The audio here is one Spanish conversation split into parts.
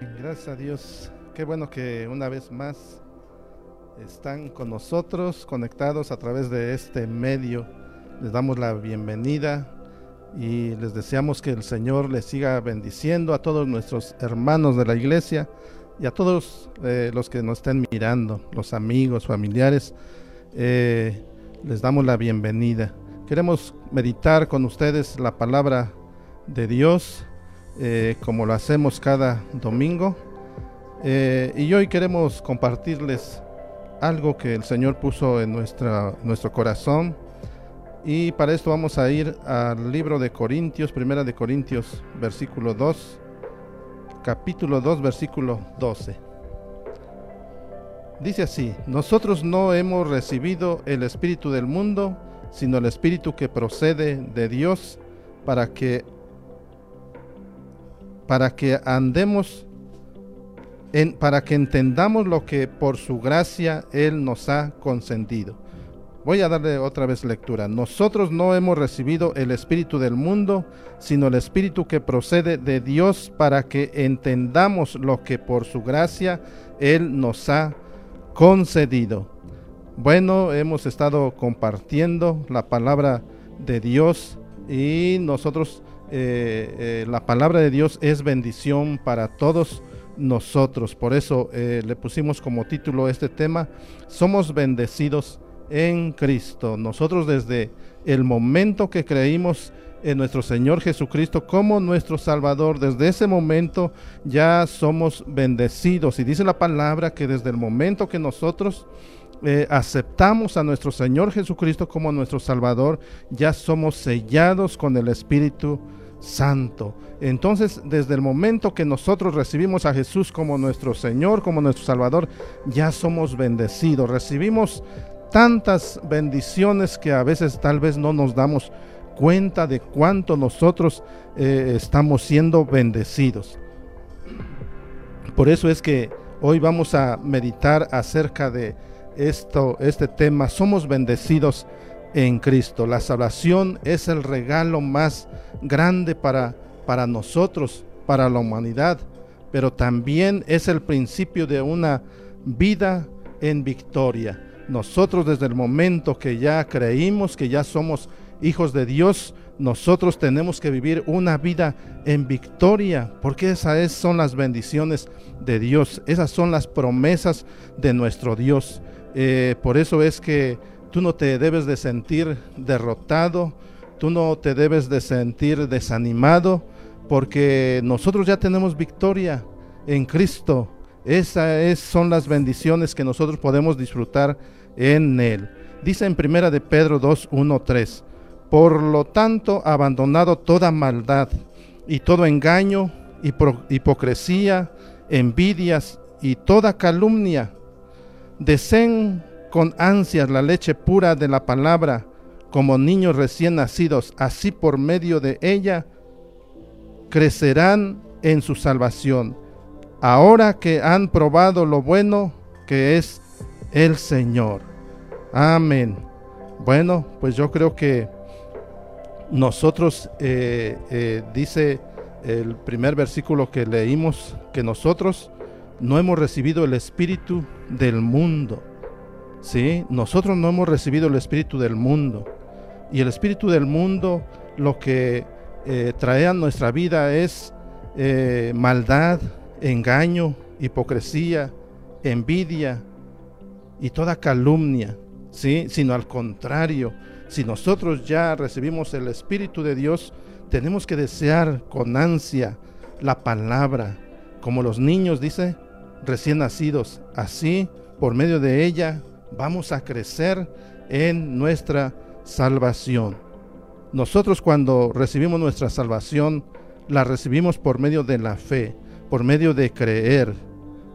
Gracias a Dios. Qué bueno que una vez más están con nosotros conectados a través de este medio. Les damos la bienvenida y les deseamos que el Señor les siga bendiciendo a todos nuestros hermanos de la iglesia y a todos eh, los que nos estén mirando, los amigos, familiares. Eh, les damos la bienvenida. Queremos meditar con ustedes la palabra de Dios eh, como lo hacemos cada domingo. Eh, y hoy queremos compartirles algo que el Señor puso en nuestra, nuestro corazón. Y para esto vamos a ir al libro de Corintios, primera de Corintios, versículo 2, capítulo 2, versículo 12. Dice así, nosotros no hemos recibido el Espíritu del mundo, sino el Espíritu que procede de Dios para que para que andemos en, para que entendamos lo que por su gracia Él nos ha concedido. Voy a darle otra vez lectura. Nosotros no hemos recibido el Espíritu del mundo, sino el Espíritu que procede de Dios para que entendamos lo que por su gracia Él nos ha concedido. Bueno, hemos estado compartiendo la palabra de Dios y nosotros eh, eh, la palabra de Dios es bendición para todos nosotros. Por eso eh, le pusimos como título este tema, somos bendecidos en Cristo. Nosotros desde el momento que creímos en nuestro Señor Jesucristo como nuestro Salvador, desde ese momento ya somos bendecidos. Y dice la palabra que desde el momento que nosotros aceptamos a nuestro Señor Jesucristo como nuestro Salvador, ya somos sellados con el Espíritu Santo. Entonces, desde el momento que nosotros recibimos a Jesús como nuestro Señor, como nuestro Salvador, ya somos bendecidos. Recibimos tantas bendiciones que a veces tal vez no nos damos cuenta de cuánto nosotros eh, estamos siendo bendecidos. Por eso es que hoy vamos a meditar acerca de esto, este tema. Somos bendecidos en Cristo. La salvación es el regalo más grande para, para nosotros, para la humanidad, pero también es el principio de una vida en victoria. Nosotros desde el momento que ya creímos que ya somos hijos de Dios, nosotros tenemos que vivir una vida en victoria, porque esas son las bendiciones de Dios, esas son las promesas de nuestro Dios. Eh, por eso es que Tú no te debes de sentir derrotado, tú no te debes de sentir desanimado, porque nosotros ya tenemos victoria en Cristo. Esas son las bendiciones que nosotros podemos disfrutar en Él. Dice en primera de Pedro 2, 1, 3. Por lo tanto, abandonado toda maldad y todo engaño, hipocresía, envidias y toda calumnia, deseen con ansias la leche pura de la palabra, como niños recién nacidos, así por medio de ella crecerán en su salvación, ahora que han probado lo bueno que es el Señor. Amén. Bueno, pues yo creo que nosotros, eh, eh, dice el primer versículo que leímos, que nosotros no hemos recibido el espíritu del mundo, ¿sí? Nosotros no hemos recibido el espíritu del mundo. Y el espíritu del mundo lo que eh, trae a nuestra vida es eh, maldad, engaño, hipocresía, envidia y toda calumnia, ¿sí? Sino al contrario, si nosotros ya recibimos el Espíritu de Dios, tenemos que desear con ansia la palabra, como los niños, dice, recién nacidos. Así, por medio de ella, vamos a crecer en nuestra salvación. Nosotros cuando recibimos nuestra salvación, la recibimos por medio de la fe, por medio de creer.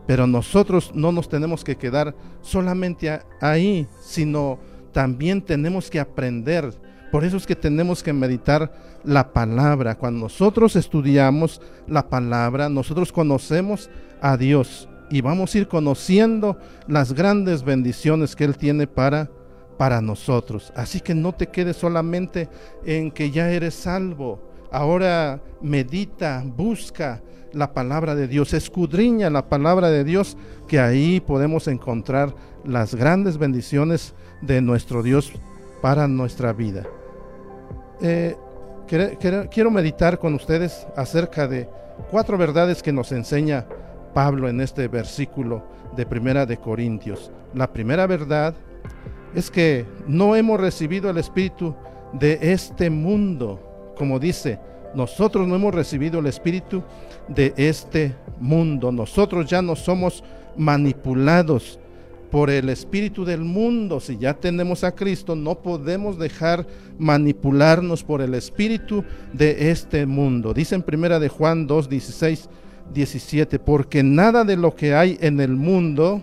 Pero nosotros no nos tenemos que quedar solamente ahí, sino también tenemos que aprender. Por eso es que tenemos que meditar la palabra. Cuando nosotros estudiamos la palabra, nosotros conocemos a Dios y vamos a ir conociendo las grandes bendiciones que Él tiene para, para nosotros. Así que no te quedes solamente en que ya eres salvo. ahora medita, busca la palabra de Dios, escudriña la palabra de Dios, que ahí podemos encontrar las grandes bendiciones de nuestro Dios para nuestra vida. Eh, quiero meditar con ustedes acerca de cuatro verdades que nos enseña Pablo en este versículo de Primera de Corintios. La primera verdad es que no hemos recibido el espíritu de este mundo, como dice, nosotros no hemos recibido el espíritu de este mundo. Nosotros ya no somos manipulados por el espíritu del mundo. Si ya tenemos a Cristo, no podemos dejar manipularnos por el espíritu de este mundo. Dice en primera de Juan 2, 16, 17, porque nada de lo que hay en el mundo,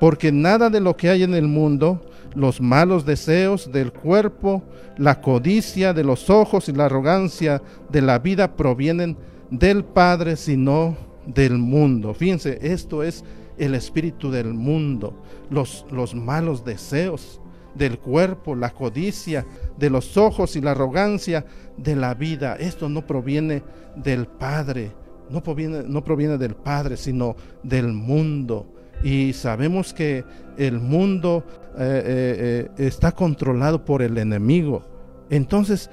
porque nada de lo que hay en el mundo, los malos deseos del cuerpo, la codicia de los ojos y la arrogancia de la vida provienen del Padre, sino del mundo. Fíjense, esto es el espíritu del mundo, los, los malos deseos del cuerpo, la codicia de los ojos y la arrogancia de la vida. Esto no proviene del Padre, no proviene, no proviene del Padre, sino del mundo. Y sabemos que el mundo eh, eh, eh, está controlado por el enemigo. Entonces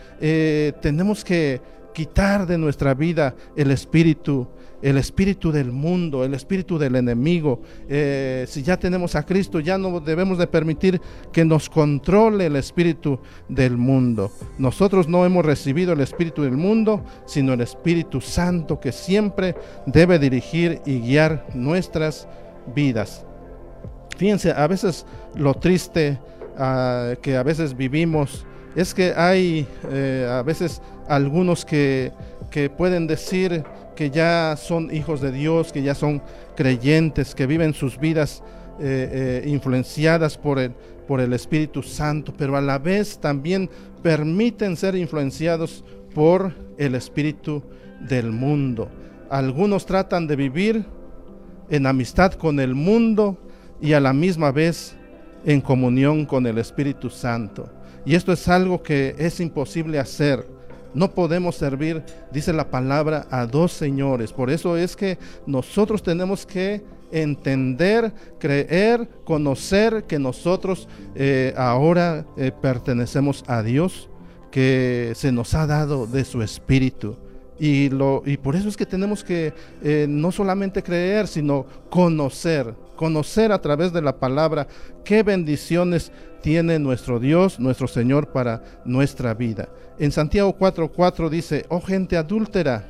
tenemos que quitar de nuestra vida el espíritu, el espíritu del mundo, el espíritu del enemigo. si ya tenemos a Cristo, ya no debemos de permitir que nos controle el espíritu del mundo. Nosotros no hemos recibido el espíritu del mundo, sino el Espíritu Santo que siempre debe dirigir y guiar nuestras vidas. Fíjense, a veces lo triste ah, que a veces vivimos es que hay eh, a veces algunos que, que pueden decir que ya son hijos de Dios, que ya son creyentes, que viven sus vidas eh, eh, influenciadas por el, por el Espíritu Santo, pero a la vez también permiten ser influenciados por el Espíritu del mundo. Algunos tratan de vivir en amistad con el mundo y a la misma vez en comunión con el Espíritu Santo. Y esto es algo que es imposible hacer. No podemos servir, dice la palabra, a dos señores. Por eso es que nosotros tenemos que entender, creer, conocer que nosotros eh, ahora eh, pertenecemos a Dios, que se nos ha dado de su Espíritu y, lo, y por eso es que tenemos que eh, no solamente creer, sino conocer, conocer a través de la palabra qué bendiciones tiene nuestro Dios, nuestro Señor para nuestra vida. En Santiago 4:4 dice, oh gente adúltera,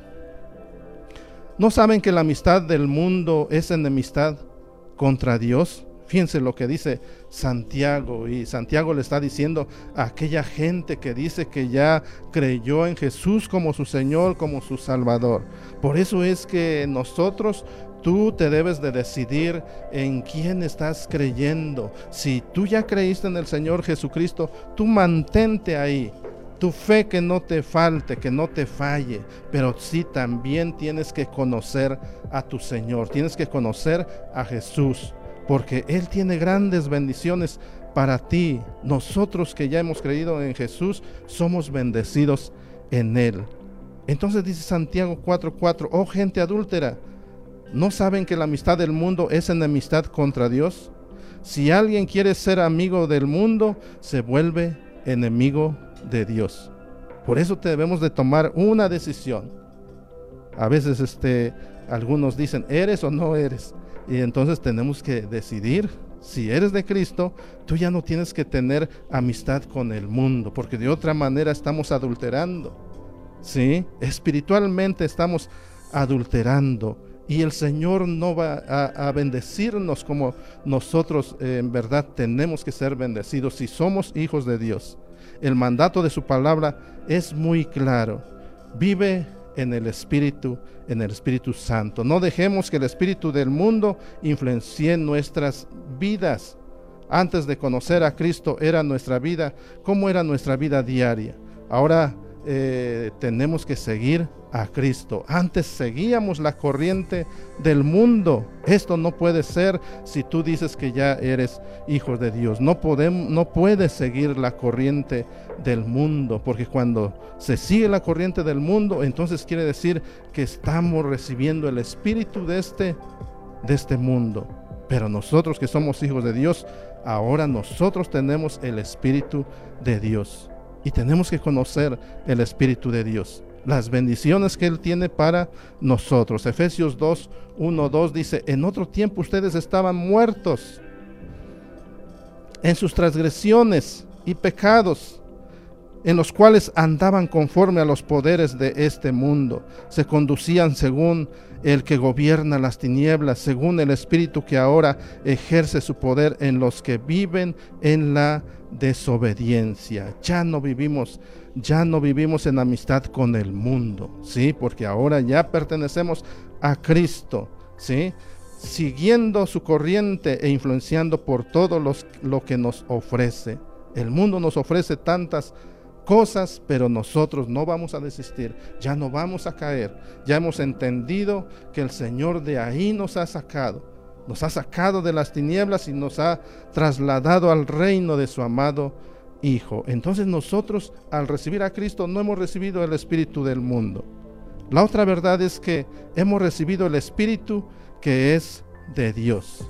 ¿no saben que la amistad del mundo es enemistad contra Dios? Fíjense lo que dice Santiago y Santiago le está diciendo a aquella gente que dice que ya creyó en Jesús como su Señor, como su Salvador. Por eso es que nosotros tú te debes de decidir en quién estás creyendo. Si tú ya creíste en el Señor Jesucristo, tú mantente ahí. Tu fe que no te falte, que no te falle, pero sí también tienes que conocer a tu Señor, tienes que conocer a Jesús porque Él tiene grandes bendiciones para ti. Nosotros que ya hemos creído en Jesús, somos bendecidos en Él. Entonces dice Santiago 4:4, oh gente adúltera, ¿no saben que la amistad del mundo es enemistad contra Dios? Si alguien quiere ser amigo del mundo, se vuelve enemigo de Dios. Por eso debemos de tomar una decisión. A veces este, algunos dicen, ¿eres o no eres? Y entonces tenemos que decidir, si eres de Cristo, tú ya no tienes que tener amistad con el mundo, porque de otra manera estamos adulterando. ¿Sí? Espiritualmente estamos adulterando y el Señor no va a, bendecirnos como nosotros eh, en verdad tenemos que ser bendecidos si somos hijos de Dios. El mandato de su palabra es muy claro. Vive en el Espíritu, en el Espíritu Santo. No dejemos que el Espíritu del mundo influencie nuestras vidas. Antes de conocer a Cristo era nuestra vida, ¿cómo era nuestra vida diaria? Ahora eh, tenemos que seguir a Cristo. Antes seguíamos la corriente del mundo. Esto no puede ser si tú dices que ya eres hijo de Dios. No, podemos, no puedes seguir la corriente del mundo, porque cuando se sigue la corriente del mundo, entonces quiere decir que estamos recibiendo el espíritu de este, de este mundo. Pero nosotros que somos hijos de Dios, ahora nosotros tenemos el espíritu de Dios. Y tenemos que conocer el Espíritu de Dios, las bendiciones que Él tiene para nosotros. Efesios 2, 1, 2 dice, en otro tiempo ustedes estaban muertos en sus transgresiones y pecados, en los cuales andaban conforme a los poderes de este mundo, se conducían según el que gobierna las tinieblas, según el Espíritu que ahora ejerce su poder en los que viven en la desobediencia. Ya no vivimos, ya no vivimos en amistad con el mundo, ¿sí? Porque ahora ya pertenecemos a Cristo, ¿sí? Siguiendo su corriente e influenciando por todo lo que nos ofrece. El mundo nos ofrece tantas cosas, pero nosotros no vamos a desistir, ya no vamos a caer. Ya hemos entendido que el Señor de ahí nos ha sacado nos ha sacado de las tinieblas y nos ha trasladado al reino de su amado Hijo. Entonces nosotros al recibir a Cristo no hemos recibido el Espíritu del mundo. La otra verdad es que hemos recibido el Espíritu que es de Dios.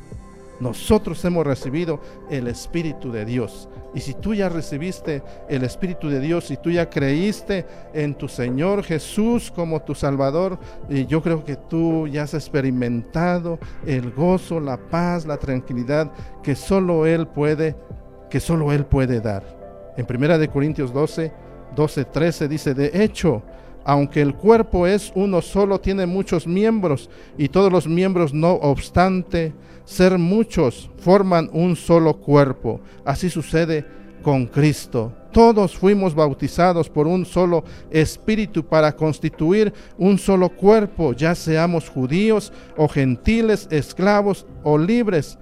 Nosotros hemos recibido el Espíritu de Dios. Y si tú ya recibiste el Espíritu de Dios, y tú ya creíste en tu Señor Jesús como tu Salvador, yo creo que tú ya has experimentado el gozo, la paz, la tranquilidad que solo Él puede, que solo Él puede dar. En Primera de Corintios 12, 12, 13 dice, de hecho, aunque el cuerpo es uno solo, tiene muchos miembros, y todos los miembros no obstante ser muchos, forman un solo cuerpo. Así sucede con Cristo. Todos fuimos bautizados por un solo espíritu para constituir un solo cuerpo, ya seamos judíos o gentiles, esclavos o libres.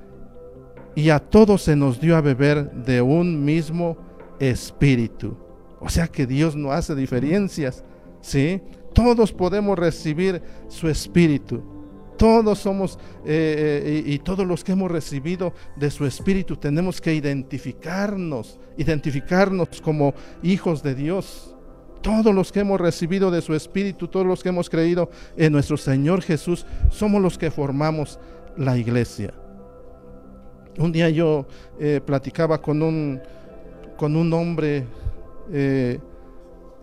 Y a todos se nos dio a beber de un mismo espíritu. O sea que Dios no hace diferencias, ¿sí? Todos podemos recibir su espíritu. Todos somos, eh, eh, y, todos los que hemos recibido de su Espíritu, tenemos que identificarnos, identificarnos como hijos de Dios. Todos los que hemos recibido de su Espíritu, todos los que hemos creído en nuestro Señor Jesús, somos los que formamos la iglesia. Un día yo eh, platicaba con un, con un hombre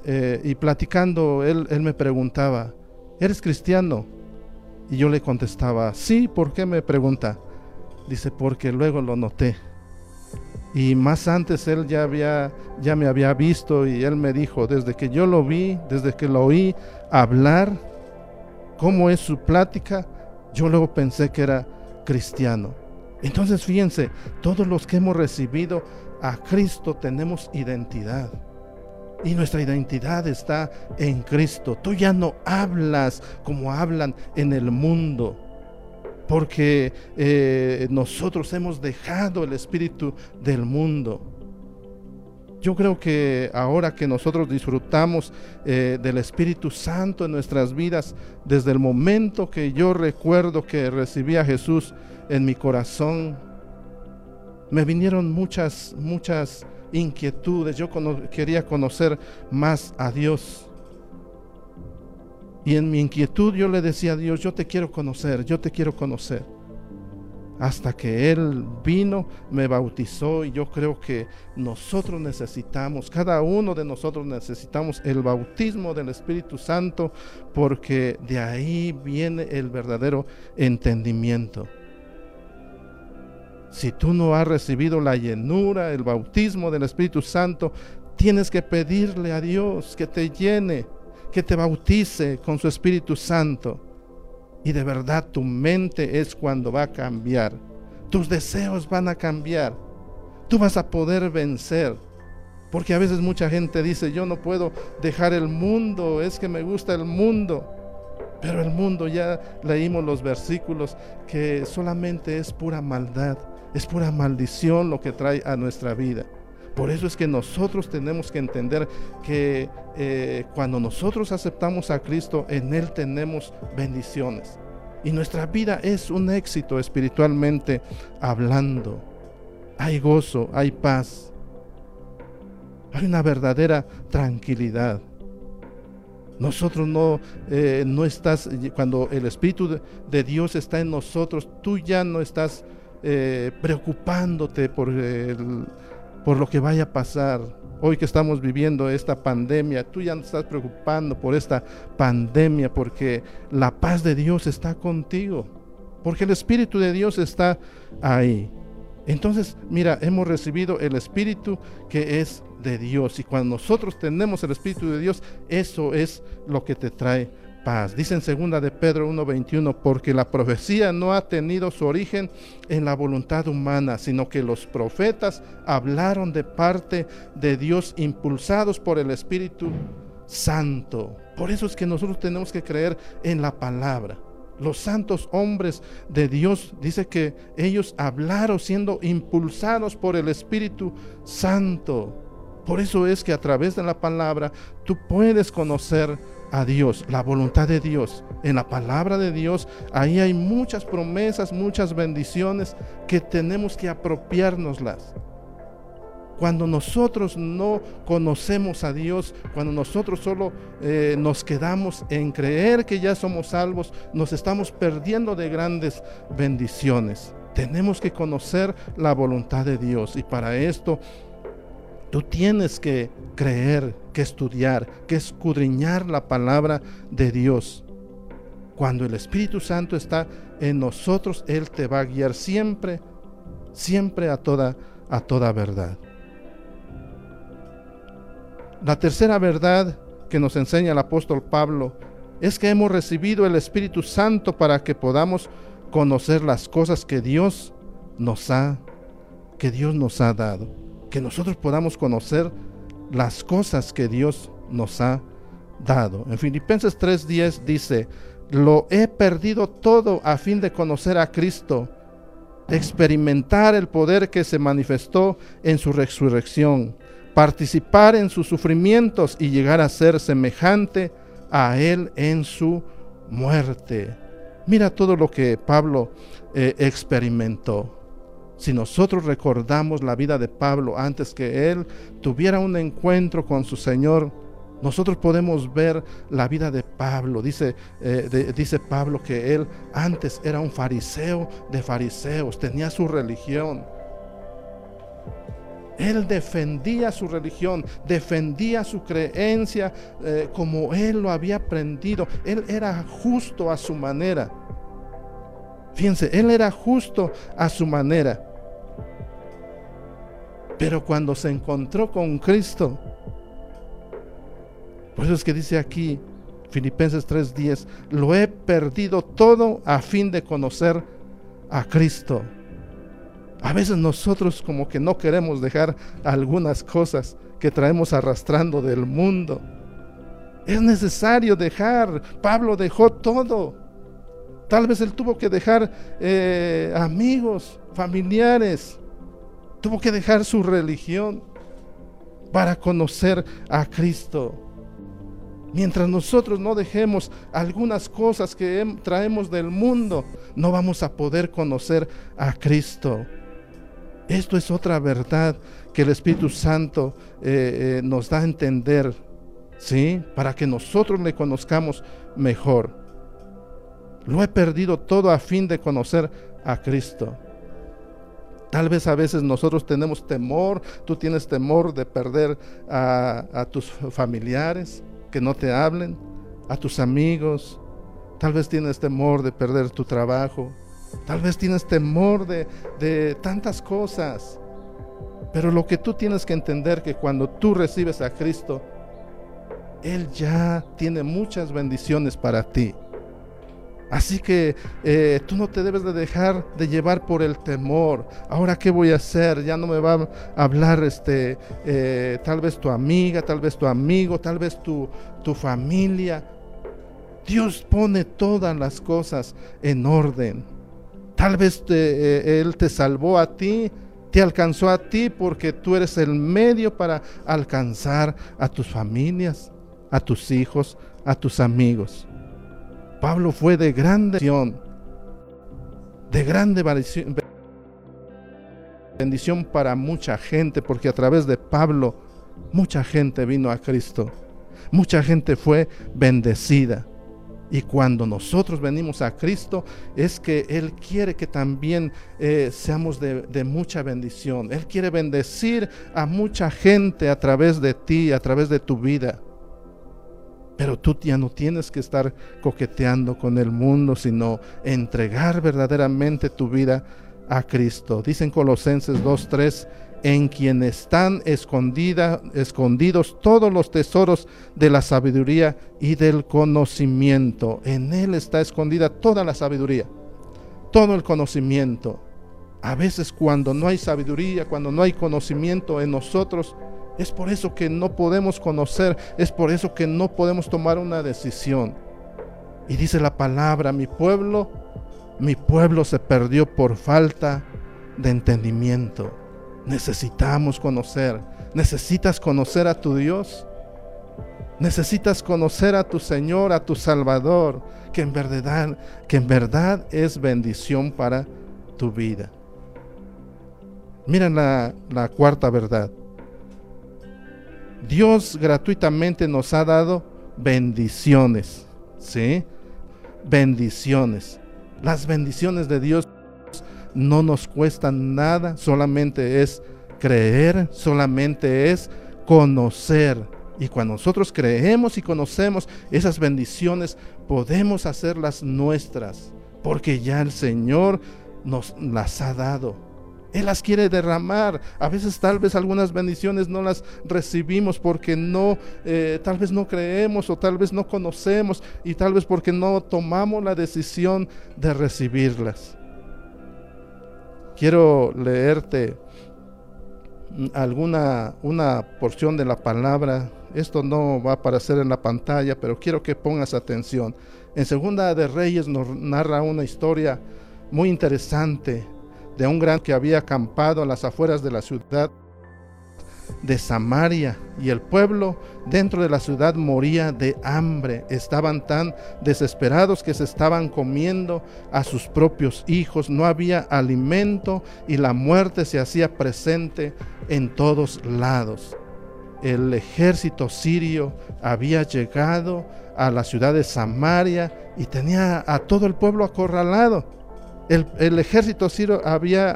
y platicando, él, me preguntaba, ¿eres cristiano? Y yo le contestaba, sí, ¿por qué me pregunta? Dice, porque luego lo noté. Y más antes él ya, ya me había visto y él me dijo, desde que yo lo vi, desde que lo oí hablar, cómo es su plática, yo luego pensé que era cristiano. Entonces fíjense, todos los que hemos recibido a Cristo tenemos identidad. Y nuestra identidad está en Cristo. Tú ya no hablas como hablan en el mundo. Porque eh, nosotros hemos dejado el espíritu del mundo. Yo creo que ahora que nosotros disfrutamos eh, del Espíritu Santo en nuestras vidas, desde el momento que yo recuerdo que recibí a Jesús en mi corazón, me vinieron muchas, muchas inquietudes, yo quería conocer más a Dios. Y en mi inquietud yo le decía a Dios, yo te quiero conocer, yo te quiero conocer. Hasta que Él vino, me bautizó y yo creo que nosotros necesitamos, cada uno de nosotros necesitamos el bautismo del Espíritu Santo porque de ahí viene el verdadero entendimiento. Si tú no has recibido la llenura, el bautismo del Espíritu Santo, tienes que pedirle a Dios que te llene, que te bautice con su Espíritu Santo. Y de verdad tu mente es cuando va a cambiar. Tus deseos van a cambiar. Tú vas a poder vencer. Porque a veces mucha gente dice, yo no puedo dejar el mundo, es que me gusta el mundo. Pero el mundo ya leímos los versículos que solamente es pura maldad. Es pura maldición lo que trae a nuestra vida. Por eso es que nosotros tenemos que entender que eh, cuando nosotros aceptamos a Cristo, en Él tenemos bendiciones. Y nuestra vida es un éxito espiritualmente hablando. Hay gozo, hay paz. Hay una verdadera tranquilidad. Nosotros no, eh, no estás, cuando el Espíritu de, Dios está en nosotros, tú ya no estás eh, preocupándote por el por lo que vaya a pasar. Hoy que estamos viviendo esta pandemia, tú ya no estás preocupando por esta pandemia porque la paz de Dios está contigo, porque el Espíritu de Dios está ahí. Entonces, mira, hemos recibido el Espíritu que es de Dios y cuando nosotros tenemos el Espíritu de Dios, eso es lo que te trae paz. Dice en segunda de Pedro 1:21, porque la profecía no ha tenido su origen en la voluntad humana, sino que los profetas hablaron de parte de Dios impulsados por el Espíritu Santo. Por eso es que nosotros tenemos que creer en la palabra. Los santos hombres de Dios dice que ellos hablaron siendo impulsados por el Espíritu Santo. Por eso es que a través de la palabra tú puedes conocer a Dios, la voluntad de Dios. En la palabra de Dios, ahí hay muchas promesas, muchas bendiciones que tenemos que apropiárnoslas. Cuando nosotros no conocemos a Dios, cuando nosotros solo eh, nos quedamos en creer que ya somos salvos, nos estamos perdiendo de grandes bendiciones. Tenemos que conocer la voluntad de Dios y para esto Tú tienes que creer, que estudiar, que escudriñar la palabra de Dios. Cuando el Espíritu Santo está en nosotros, Él te va a guiar siempre, siempre a toda, a toda verdad. La tercera verdad que nos enseña el apóstol Pablo es que hemos recibido el Espíritu Santo para que podamos conocer las cosas que Dios nos ha que Dios nos ha dado que nosotros podamos conocer las cosas que Dios nos ha dado. En Filipenses 3:10 dice, lo he perdido todo a fin de conocer a Cristo, experimentar el poder que se manifestó en su resurrección, participar en sus sufrimientos y llegar a ser semejante a Él en su muerte. Mira todo lo que Pablo eh, experimentó. Si nosotros recordamos la vida de Pablo antes que él tuviera un encuentro con su Señor, nosotros podemos ver la vida de Pablo. Dice, eh, dice Pablo que él antes era un fariseo de fariseos, tenía su religión. Él defendía su religión, defendía su creencia eh, como él lo había aprendido. Él era justo a su manera. Fíjense, él era justo a su manera. Pero cuando se encontró con Cristo, por eso es que dice aquí Filipenses 3:10, lo he perdido todo a fin de conocer a Cristo. A veces nosotros como que no queremos dejar algunas cosas que traemos arrastrando del mundo. Es necesario dejar. Pablo dejó todo. Tal vez él tuvo que dejar eh, amigos, familiares, Tuvo que dejar su religión para conocer a Cristo. Mientras nosotros no dejemos algunas cosas que traemos del mundo, no vamos a poder conocer a Cristo. Esto es otra verdad que el Espíritu Santo eh, eh, nos da a entender, ¿sí? Para que nosotros le conozcamos mejor. Lo he perdido todo a fin de conocer a Cristo. Tal vez a veces nosotros tenemos temor, tú tienes temor de perder a, tus familiares, que no te hablen, a tus amigos, tal vez tienes temor de perder tu trabajo, tal vez tienes temor de, de tantas cosas. Pero lo que tú tienes que entender que cuando tú recibes a Cristo, Él ya tiene muchas bendiciones para ti. Así que eh, tú no te debes de dejar de llevar por el temor. Ahora, ¿qué voy a hacer? Ya no me va a hablar este, eh, tal vez tu amiga, tal vez tu amigo, tal vez tu, tu familia. Dios pone todas las cosas en orden. Tal vez eh, Él te salvó a ti Te alcanzó a ti porque tú eres el medio para alcanzar a tus familias, a tus hijos, a tus amigos. Pablo fue de grande de grande bendición para mucha gente, porque a través de Pablo mucha gente vino a Cristo, mucha gente fue bendecida. Y cuando nosotros venimos a Cristo, es que Él quiere que también eh, seamos de, mucha bendición. Él quiere bendecir a mucha gente a través de ti, a través de tu vida. Pero tú ya no tienes que estar coqueteando con el mundo, sino entregar verdaderamente tu vida a Cristo. Dicen Colosenses 2.3, en quien están escondida, escondidos todos los tesoros de la sabiduría y del conocimiento. En Él está escondida toda la sabiduría, todo el conocimiento. A veces cuando no hay sabiduría, cuando no hay conocimiento en nosotros, es por eso que no podemos conocer, es por eso que no podemos tomar una decisión. Y dice la palabra, mi pueblo, mi pueblo se perdió por falta de entendimiento. Necesitamos conocer, necesitas conocer a tu Dios. Necesitas conocer a tu Señor, a tu Salvador, que en verdad, que en verdad es bendición para tu vida. Miren la, la cuarta verdad. Dios gratuitamente nos ha dado bendiciones, ¿sí? Bendiciones. Las bendiciones de Dios no nos cuestan nada, solamente es creer, solamente es conocer. Y cuando nosotros creemos y conocemos esas bendiciones, podemos hacerlas nuestras, porque ya el Señor nos las ha dado. Él las quiere derramar. A veces tal vez algunas bendiciones no las recibimos porque no, eh, tal vez no creemos o tal vez no conocemos y tal vez porque no tomamos la decisión de recibirlas. Quiero leerte alguna una porción de la palabra. Esto no va a aparecer en la pantalla, pero quiero que pongas atención. En Segunda de Reyes nos narra una historia muy interesante de un gran que había acampado a las afueras de la ciudad de Samaria y el pueblo dentro de la ciudad moría de hambre. Estaban tan desesperados que se estaban comiendo a sus propios hijos. No había alimento y la muerte se hacía presente en todos lados. El ejército sirio había llegado a la ciudad de Samaria y tenía a todo el pueblo acorralado. El, ejército sirio había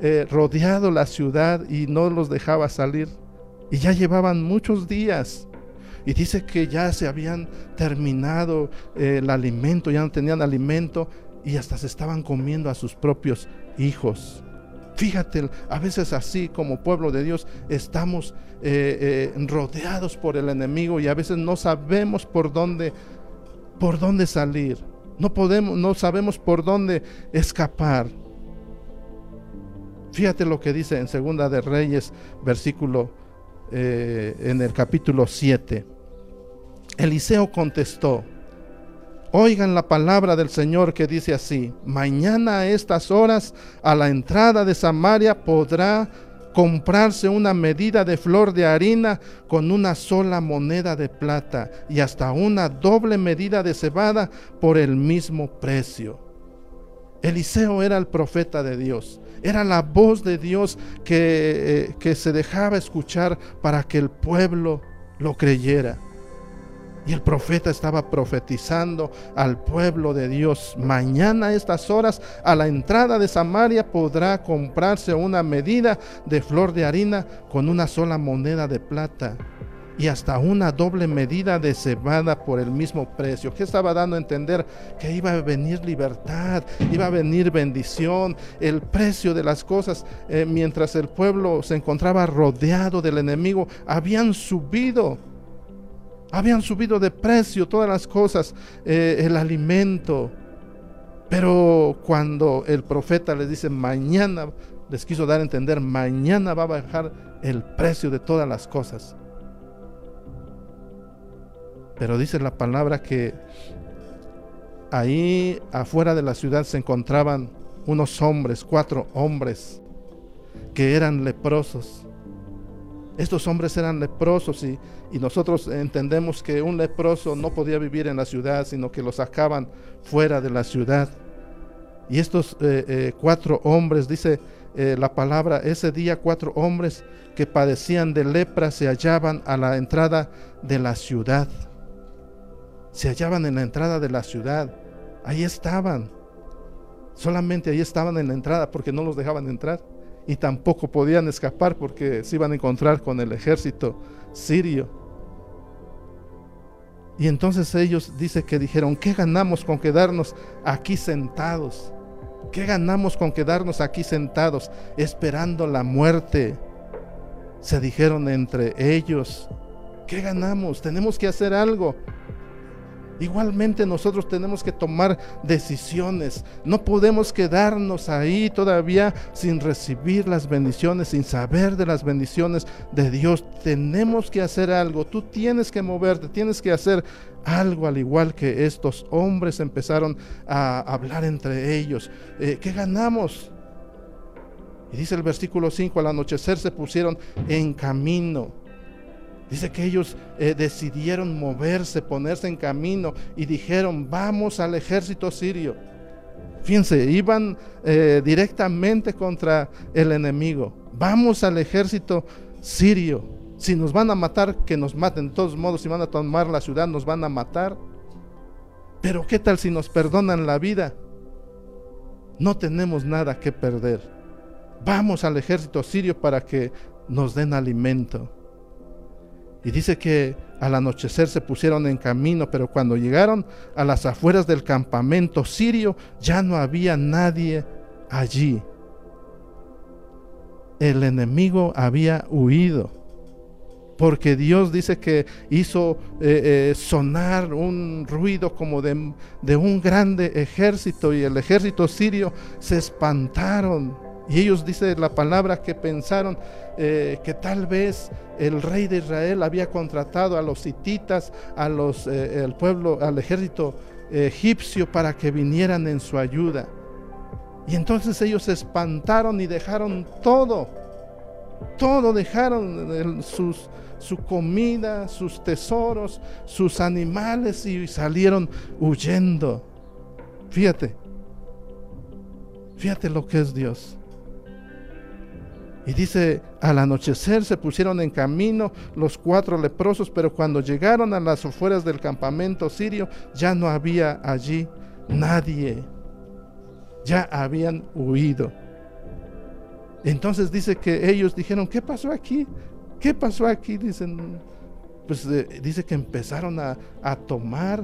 eh, rodeado la ciudad y no los dejaba salir. Y ya llevaban muchos días. Y dice que ya se habían terminado eh, el alimento, ya no tenían alimento y hasta se estaban comiendo a sus propios hijos. Fíjate, a veces así como pueblo de Dios estamos eh, rodeados por el enemigo y a veces no sabemos por dónde, por dónde salir. No podemos, no sabemos por dónde escapar. Fíjate lo que dice en Segunda de Reyes, versículo eh, en el capítulo 7. Eliseo contestó, Oigan la palabra del Señor que dice así, mañana a estas horas a la entrada de Samaria podrá comprarse una medida de flor de harina con una sola moneda de plata y hasta una doble medida de cebada por el mismo precio. Eliseo era el profeta de Dios, era la voz de Dios que, eh, que se dejaba escuchar para que el pueblo lo creyera. Y el profeta estaba profetizando al pueblo de Dios. Mañana a estas horas, a la entrada de Samaria, podrá comprarse una medida de flor de harina con una sola moneda de plata y hasta una doble medida de cebada por el mismo precio. ¿Qué estaba dando a entender? Que iba a venir libertad, iba a venir bendición, el precio de las cosas, eh, mientras el pueblo se encontraba rodeado del enemigo, habían subido habían subido de precio todas las cosas, eh, el alimento. Pero cuando el profeta les dice, mañana, les quiso dar a entender, mañana va a bajar el precio de todas las cosas. Pero dice la palabra que ahí afuera de la ciudad se encontraban unos hombres, cuatro hombres, que eran leprosos. Estos hombres eran leprosos y, nosotros entendemos que un leproso no podía vivir en la ciudad, sino que lo sacaban fuera de la ciudad. Y estos eh, eh, cuatro hombres, dice eh, la palabra, ese día cuatro hombres que padecían de lepra se hallaban a la entrada de la ciudad. Se hallaban en la entrada de la ciudad. Ahí estaban. Solamente ahí estaban en la entrada porque no los dejaban entrar. Y tampoco podían escapar porque se iban a encontrar con el ejército sirio. Y entonces ellos dice que dijeron, ¿qué ganamos con quedarnos aquí sentados? ¿Qué ganamos con quedarnos aquí sentados esperando la muerte? Se dijeron entre ellos, ¿qué ganamos? Tenemos que hacer algo. Igualmente nosotros tenemos que tomar decisiones. No podemos quedarnos ahí todavía sin recibir las bendiciones, sin saber de las bendiciones de Dios. Tenemos que hacer algo. Tú tienes que moverte, tienes que hacer algo al igual que estos hombres empezaron a hablar entre ellos. Eh, ¿Qué ganamos? Y dice el versículo 5, al anochecer se pusieron en camino. Dice que ellos eh, decidieron moverse, ponerse en camino y dijeron, vamos al ejército sirio. Fíjense, iban eh, directamente contra el enemigo. Vamos al ejército sirio. Si nos van a matar, que nos maten. De todos modos, si van a tomar la ciudad, nos van a matar. Pero ¿qué tal si nos perdonan la vida? No tenemos nada que perder. Vamos al ejército sirio para que nos den alimento. Y dice que al anochecer se pusieron en camino, pero cuando llegaron a las afueras del campamento sirio, ya no había nadie allí. El enemigo había huido, porque Dios dice que hizo eh, eh, sonar un ruido como de, de un grande ejército y el ejército sirio se espantaron y ellos, dice la palabra, que pensaron eh, que tal vez el rey de Israel había contratado a los hititas, a los, eh, el pueblo, al ejército egipcio para que vinieran en su ayuda. Y entonces ellos se espantaron y dejaron todo, todo dejaron sus, su comida, sus tesoros, sus animales y salieron huyendo. Fíjate, fíjate lo que es Dios. Y dice, al anochecer se pusieron en camino los cuatro leprosos, pero cuando llegaron a las afueras del campamento sirio, ya no había allí nadie. Ya habían huido. Entonces dice que ellos dijeron, ¿qué pasó aquí? ¿Qué pasó aquí? Dicen, pues eh, dice que empezaron a, a tomar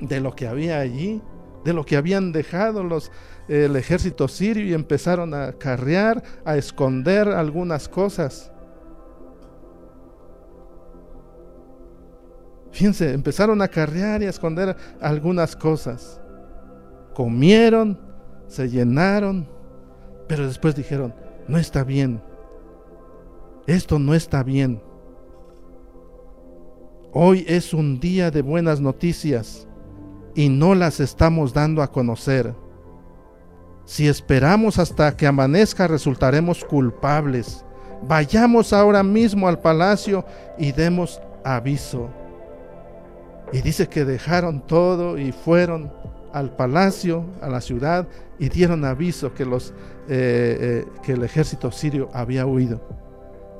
de lo que había allí, de lo que habían dejado los, el ejército sirio y empezaron a carrear, a esconder algunas cosas. Fíjense, empezaron a carrear y a esconder algunas cosas. Comieron, se llenaron, pero después dijeron, no está bien. Esto no está bien. Hoy es un día de buenas noticias y no las estamos dando a conocer. Si esperamos hasta que amanezca resultaremos culpables. Vayamos ahora mismo al palacio y demos aviso. Y dice que dejaron todo y fueron al palacio, a la ciudad, y dieron aviso que, los, eh, eh, que el ejército sirio había huido.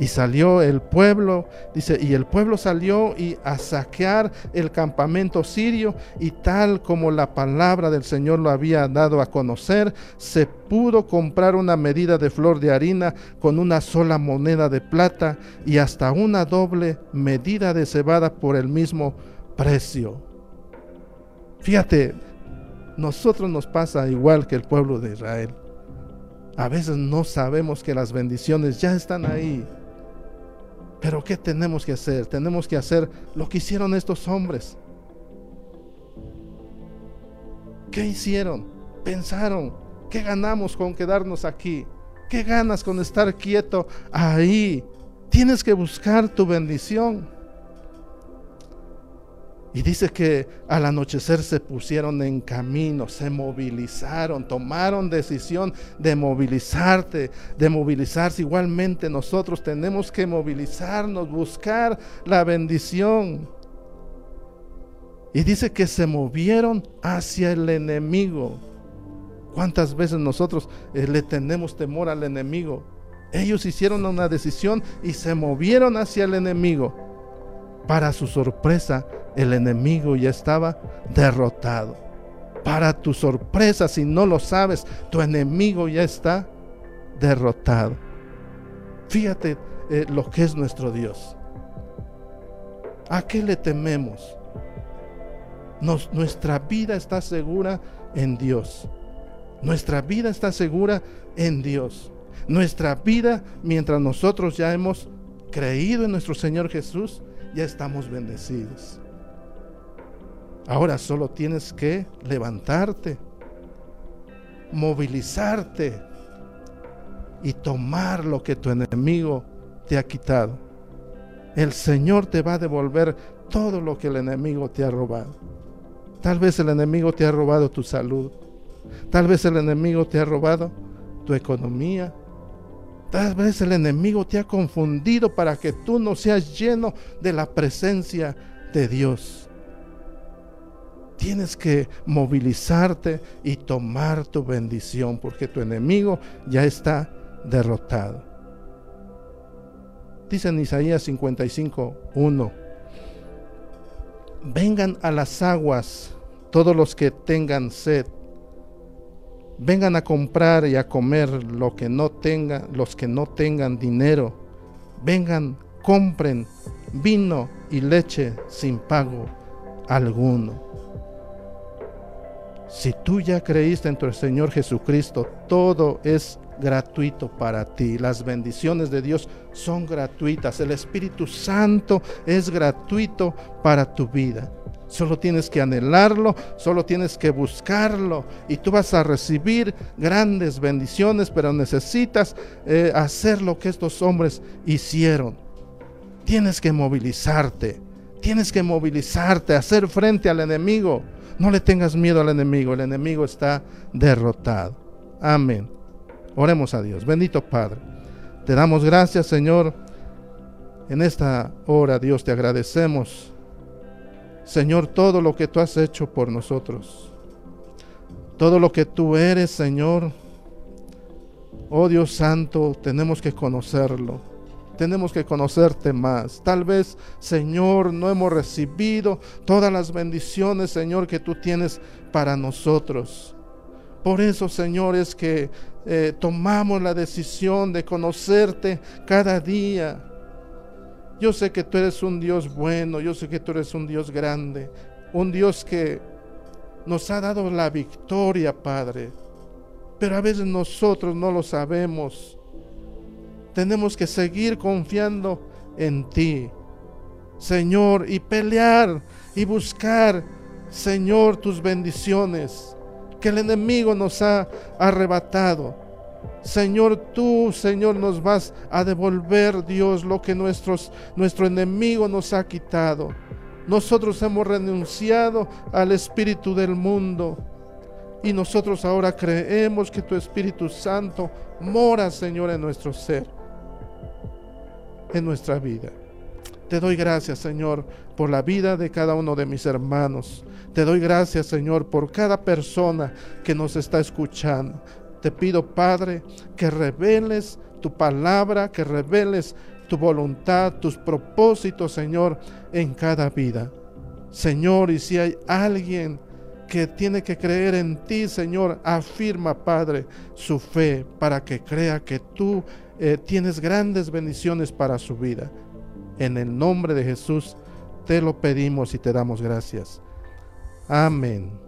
Y salió el pueblo, dice, y el pueblo salió y a saquear el campamento sirio y tal como la palabra del Señor lo había dado a conocer, se pudo comprar una medida de flor de harina con una sola moneda de plata y hasta una doble medida de cebada por el mismo precio. Fíjate, nosotros nos pasa igual que el pueblo de Israel. A veces no sabemos que las bendiciones ya están ahí pero ¿qué tenemos que hacer? Tenemos que hacer lo que hicieron estos hombres. ¿Qué hicieron? Pensaron, ¿qué ganamos con quedarnos aquí? ¿Qué ganas con estar quieto ahí? Tienes que buscar tu bendición. Y dice que al anochecer se pusieron en camino, se movilizaron, tomaron decisión de movilizarte, de movilizarse. Igualmente nosotros tenemos que movilizarnos, buscar la bendición. Y dice que se movieron hacia el enemigo. ¿Cuántas veces nosotros eh, le tenemos temor al enemigo? Ellos hicieron una decisión y se movieron hacia el enemigo. Para su sorpresa, el enemigo ya estaba derrotado. Para tu sorpresa, si no lo sabes, tu enemigo ya está derrotado. Fíjate eh, lo que es nuestro Dios. ¿A qué le tememos? nuestra vida está segura en Dios. Nuestra vida está segura en Dios. Nuestra vida, mientras nosotros ya hemos creído en nuestro Señor Jesús, ya estamos bendecidos. Ahora solo tienes que levantarte, movilizarte y tomar lo que tu enemigo te ha quitado. El Señor te va a devolver todo lo que el enemigo te ha robado. Tal vez el enemigo te ha robado tu salud. Tal vez el enemigo te ha robado tu economía. Tal vez el enemigo te ha confundido para que tú no seas lleno de la presencia de Dios. Tienes que movilizarte y tomar tu bendición porque tu enemigo ya está derrotado. Dice en Isaías 55, 1. Vengan a las aguas todos los que tengan sed. Vengan a comprar y a comer lo que no tengan, los que no tengan dinero. Vengan, compren vino y leche sin pago alguno. Si tú ya creíste en tu Señor Jesucristo, todo es gratuito para ti. Las bendiciones de Dios son gratuitas. El Espíritu Santo es gratuito para tu vida. Solo tienes que anhelarlo, solo tienes que buscarlo y tú vas a recibir grandes bendiciones, pero necesitas eh, hacer lo que estos hombres hicieron. Tienes que movilizarte, tienes que movilizarte, hacer frente al enemigo. No le tengas miedo al enemigo, el enemigo está derrotado. Amén. Oremos a Dios. Bendito Padre. Te damos gracias, Señor. En esta hora, Dios, te agradecemos, Señor, todo lo que tú has hecho por nosotros. Todo lo que tú eres, Señor. Oh Dios Santo, tenemos que conocerlo tenemos que conocerte más. Tal vez, Señor, no hemos recibido todas las bendiciones, Señor, que tú tienes para nosotros. Por eso, Señor, es que eh, tomamos la decisión de conocerte cada día. Yo sé que tú eres un Dios bueno, yo sé que tú eres un Dios grande, un Dios que nos ha dado la victoria, Padre. Pero a veces nosotros no lo sabemos tenemos que seguir confiando en ti, Señor, y pelear y buscar, Señor, tus bendiciones que el enemigo nos ha arrebatado. Señor, tú, Señor, nos vas a devolver, Dios, lo que nuestro enemigo nos ha quitado. Nosotros hemos renunciado al espíritu del mundo. Y nosotros ahora creemos que tu Espíritu Santo mora, Señor, en nuestro ser en nuestra vida. Te doy gracias, Señor, por la vida de cada uno de mis hermanos. Te doy gracias, Señor, por cada persona que nos está escuchando. Te pido, Padre, que reveles tu palabra, que reveles tu voluntad, tus propósitos, Señor, en cada vida. Señor, y si hay alguien que tiene que creer en ti, Señor, afirma, Padre, su fe para que crea que tú eh, tienes grandes bendiciones para su vida. En el nombre de Jesús te lo pedimos y te damos gracias. Amén.